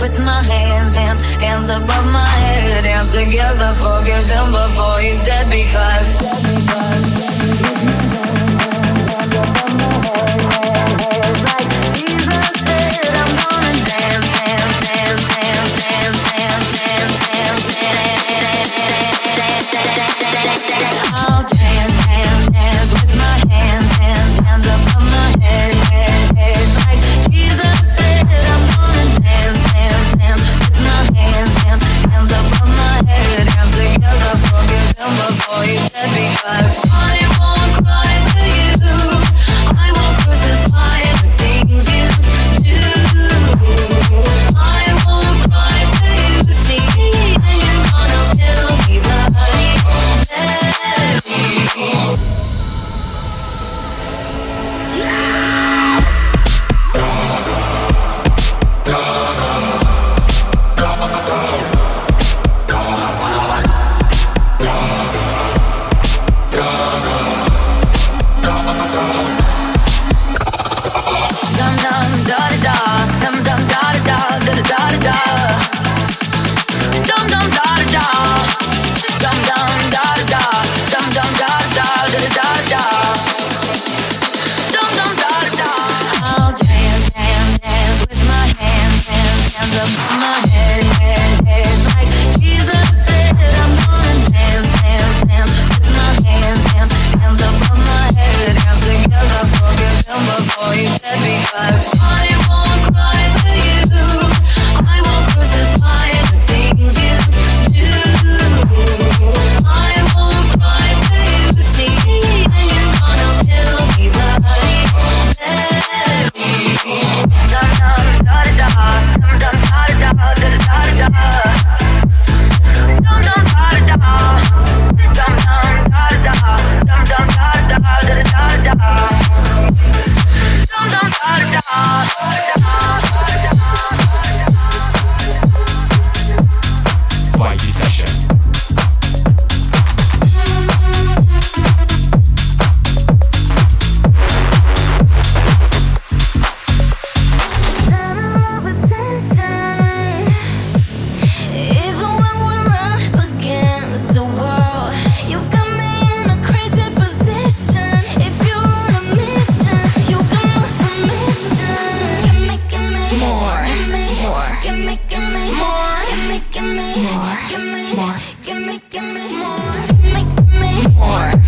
with my hands, hands, hands above my head, hands together, forgive him before he's dead because. us. more.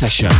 session.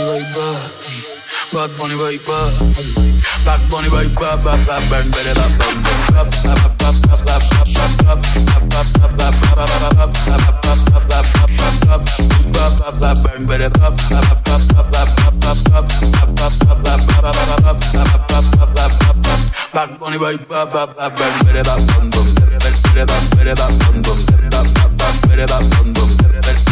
bunny bunny, back. Bad bunny bunny, back. Bad bunny right back. Bad bad bad bad bad bad bad bunny right back, bad bad bad, bad bad bad, bad bad bad, bad bad bad, bad bad bad, bad bad bad, bad bad bad,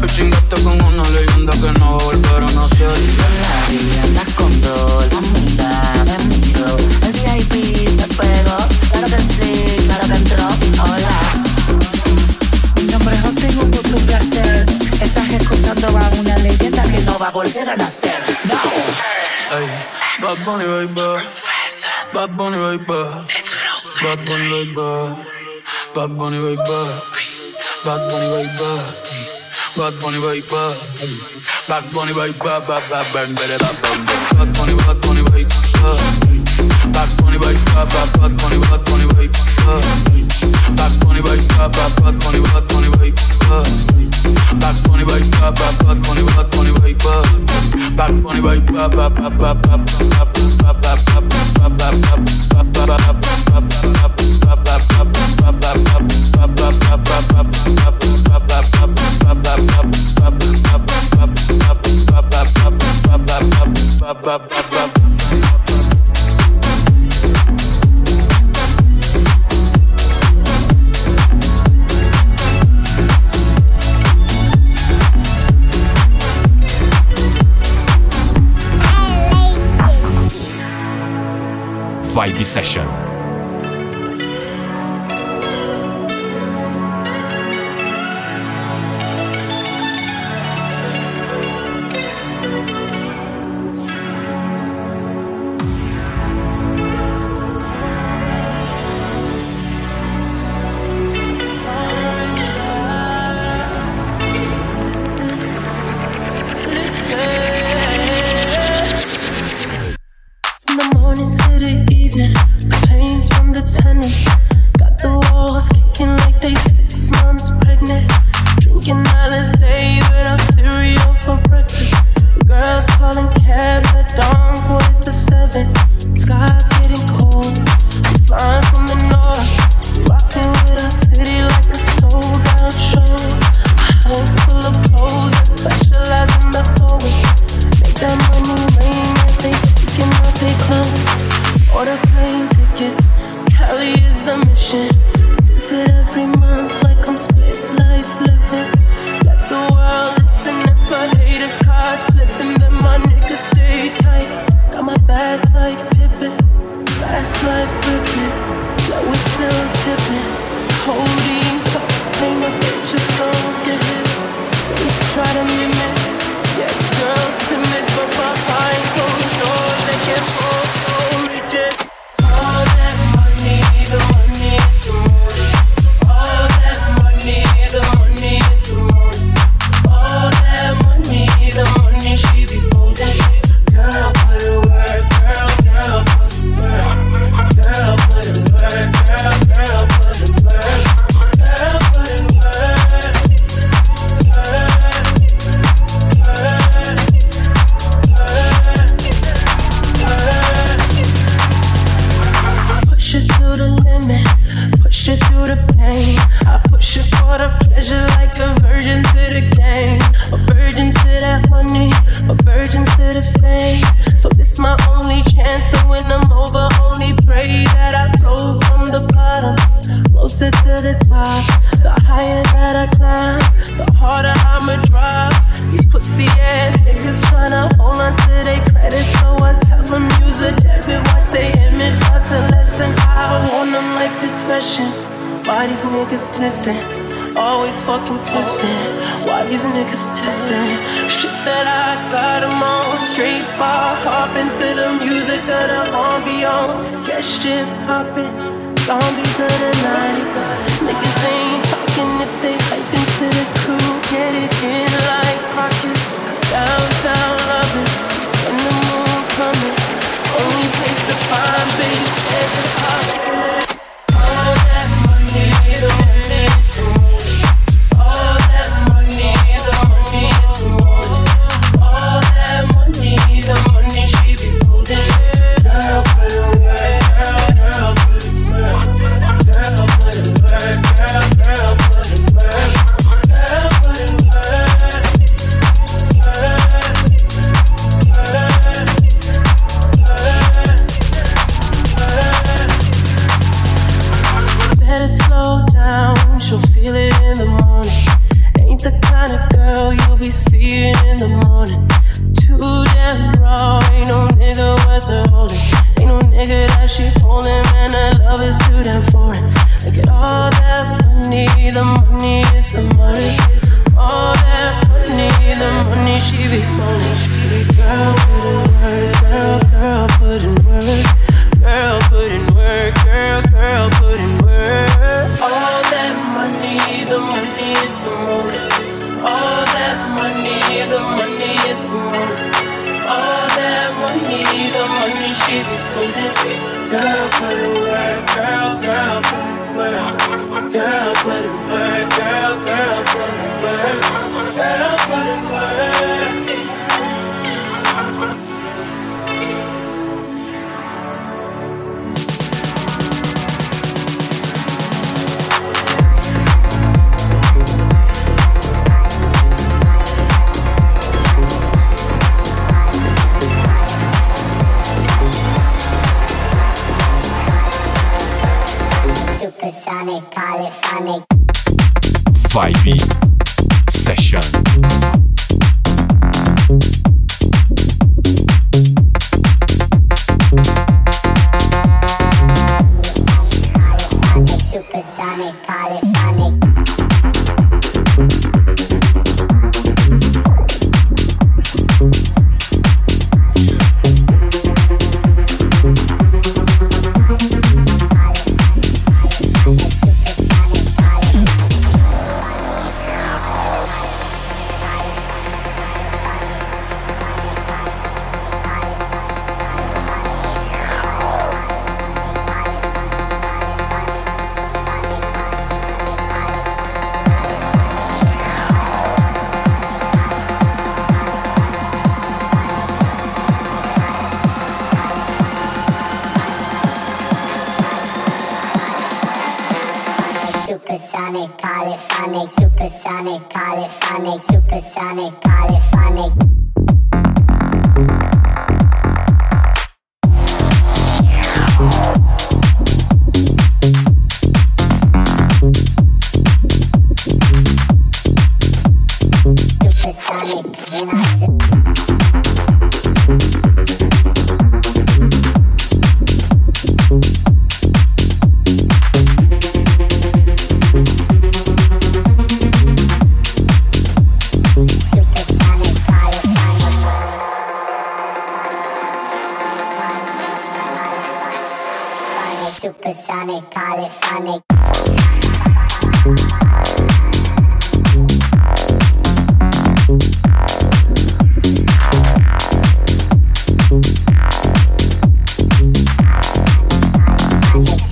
Hoy chingaste con una leyenda que no volverá a nacer. la vivienda con dos, amiga de micro. El VIP se pegó, claro que sí, claro que entró. Hola. Mi nombre es Jotigo, mucho placer. Estás escuchando a una leyenda que no va a volver a nacer. No. Hey, Bad Bunny, baby. Bad Bunny, baby. Bad Bunny, baby. Bad Bunny, baby. Bad Bunny, baby. Bad bunny vibe, bad bunny vibe, bad bad bad bad bad bad bad bunny, bad bunny vibe, bad bunny vibe, bad bad bunny, bad bunny vibe, bad bunny vibe, bad bad bunny, bad bunny vibe, bad bunny vibe, bad bad bunny, bad bunny vibe, bad bunny vibe, bad bad bad bad bad bad bad bad bad bad bad bad Session. that shit poppin'. Zombies of the night. Niggas ain't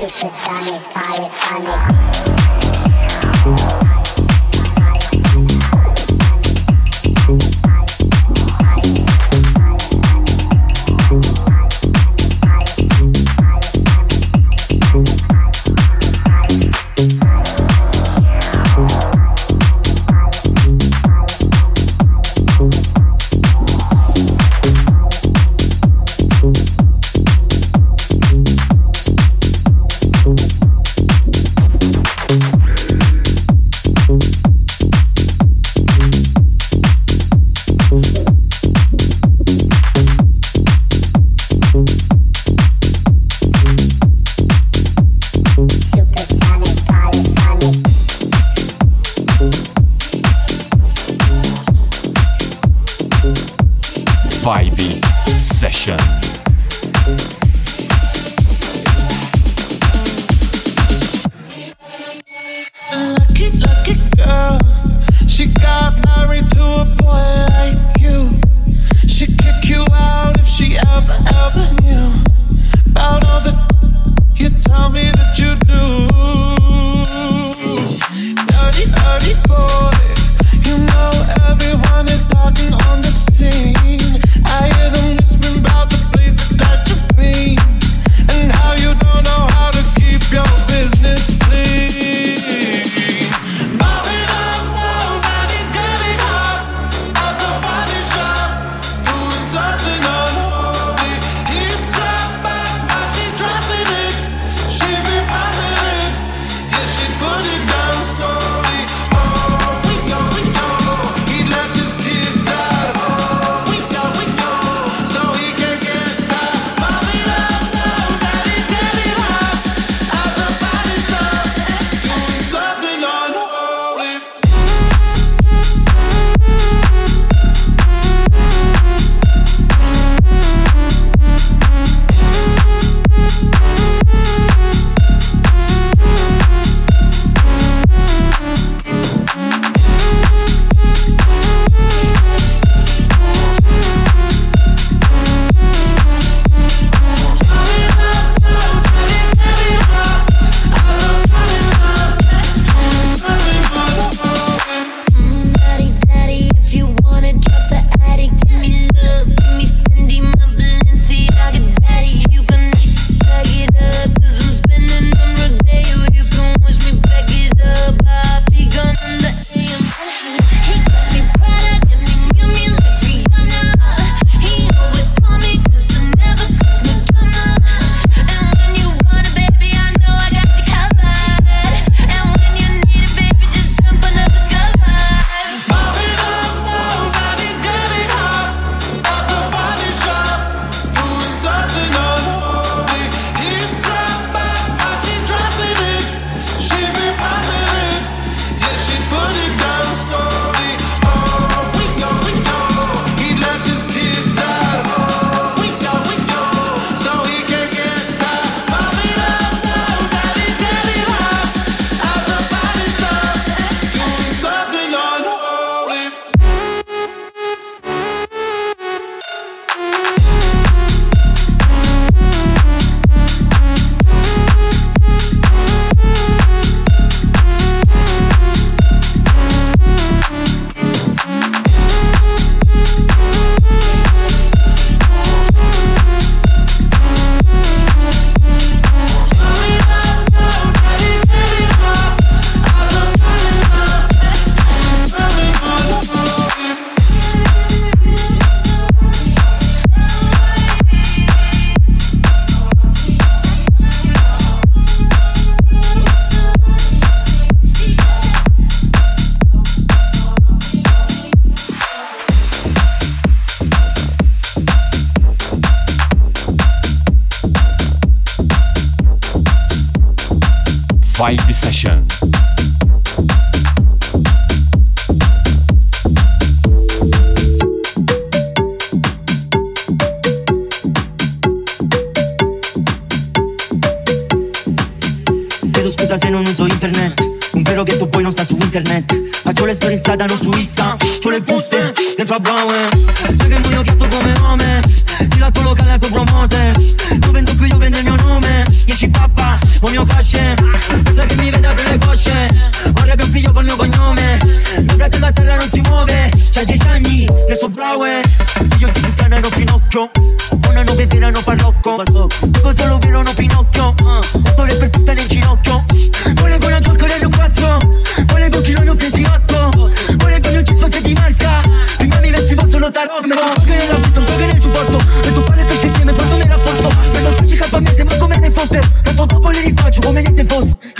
Supersonic, polyphonic.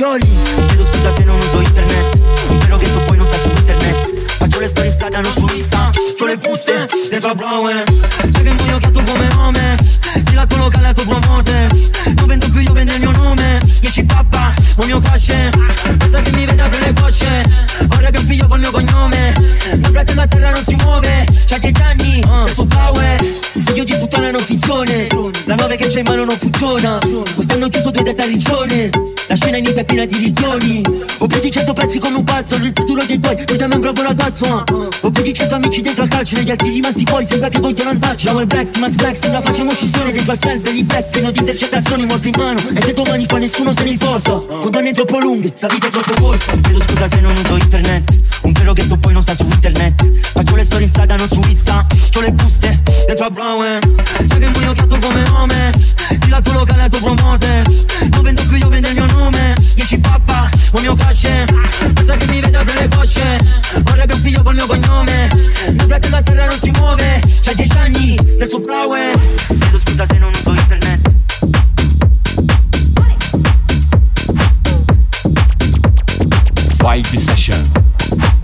Glory Chiedo scusa se non uso internet. Un vero che tu poi non sta su internet. Faccio le storie in strada, non su Insta. C'ho le buste dentro a Brown Sai che muoio gatto come nome. Il lato locale al tuo promote. Non vendo più, io vendo il mio nome. 10 pappa, o mio casce Pensa che mi vede apre le cosce Vorrebbe un figlio col mio cognome. Mio fratello a terra non si muove. C'ha 10 anni, uh, so power Figlio di puttana non funzione La nove che c'è in mano non funziona. Quest'anno chiuso due dette a regione La è piena di riglioni Ho più di 100 pezzi come un pazzo Il futuro dei tuoi, tu dammi un bravo ragazzo uh. Ho più di 100 amici dentro al calcio Negli altri rimasti fuori sembra che vogliono andarci. Ciao il black, Max Black, sembra facciamo scissione Dentro al cielo, belli black, pieno di intercettazioni Molto in mano, e te domani qua nessuno se ne importa. Condanne troppo lunghe, sta vita è troppo corta. Chiedo scusa se non uso internet Un vero ghetto poi non sta su internet. Faccio le storie in strada, non su Insta. C'ho le buste dentro a Brown Sai che muoio gatto come nome Il lato locale al tuo promote. Non vendo più, io vendo il mio nome. 10 pappa, o mio casce Pensa che mi vede apre le cosce. Vorrebbe un figlio col mio cognome. Mio fratello a terra non si muove. C'ha 10 anni, nel suo Brown Chiedo scusa se non uso internet. Vibe Session. Bye.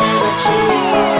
Shinichi.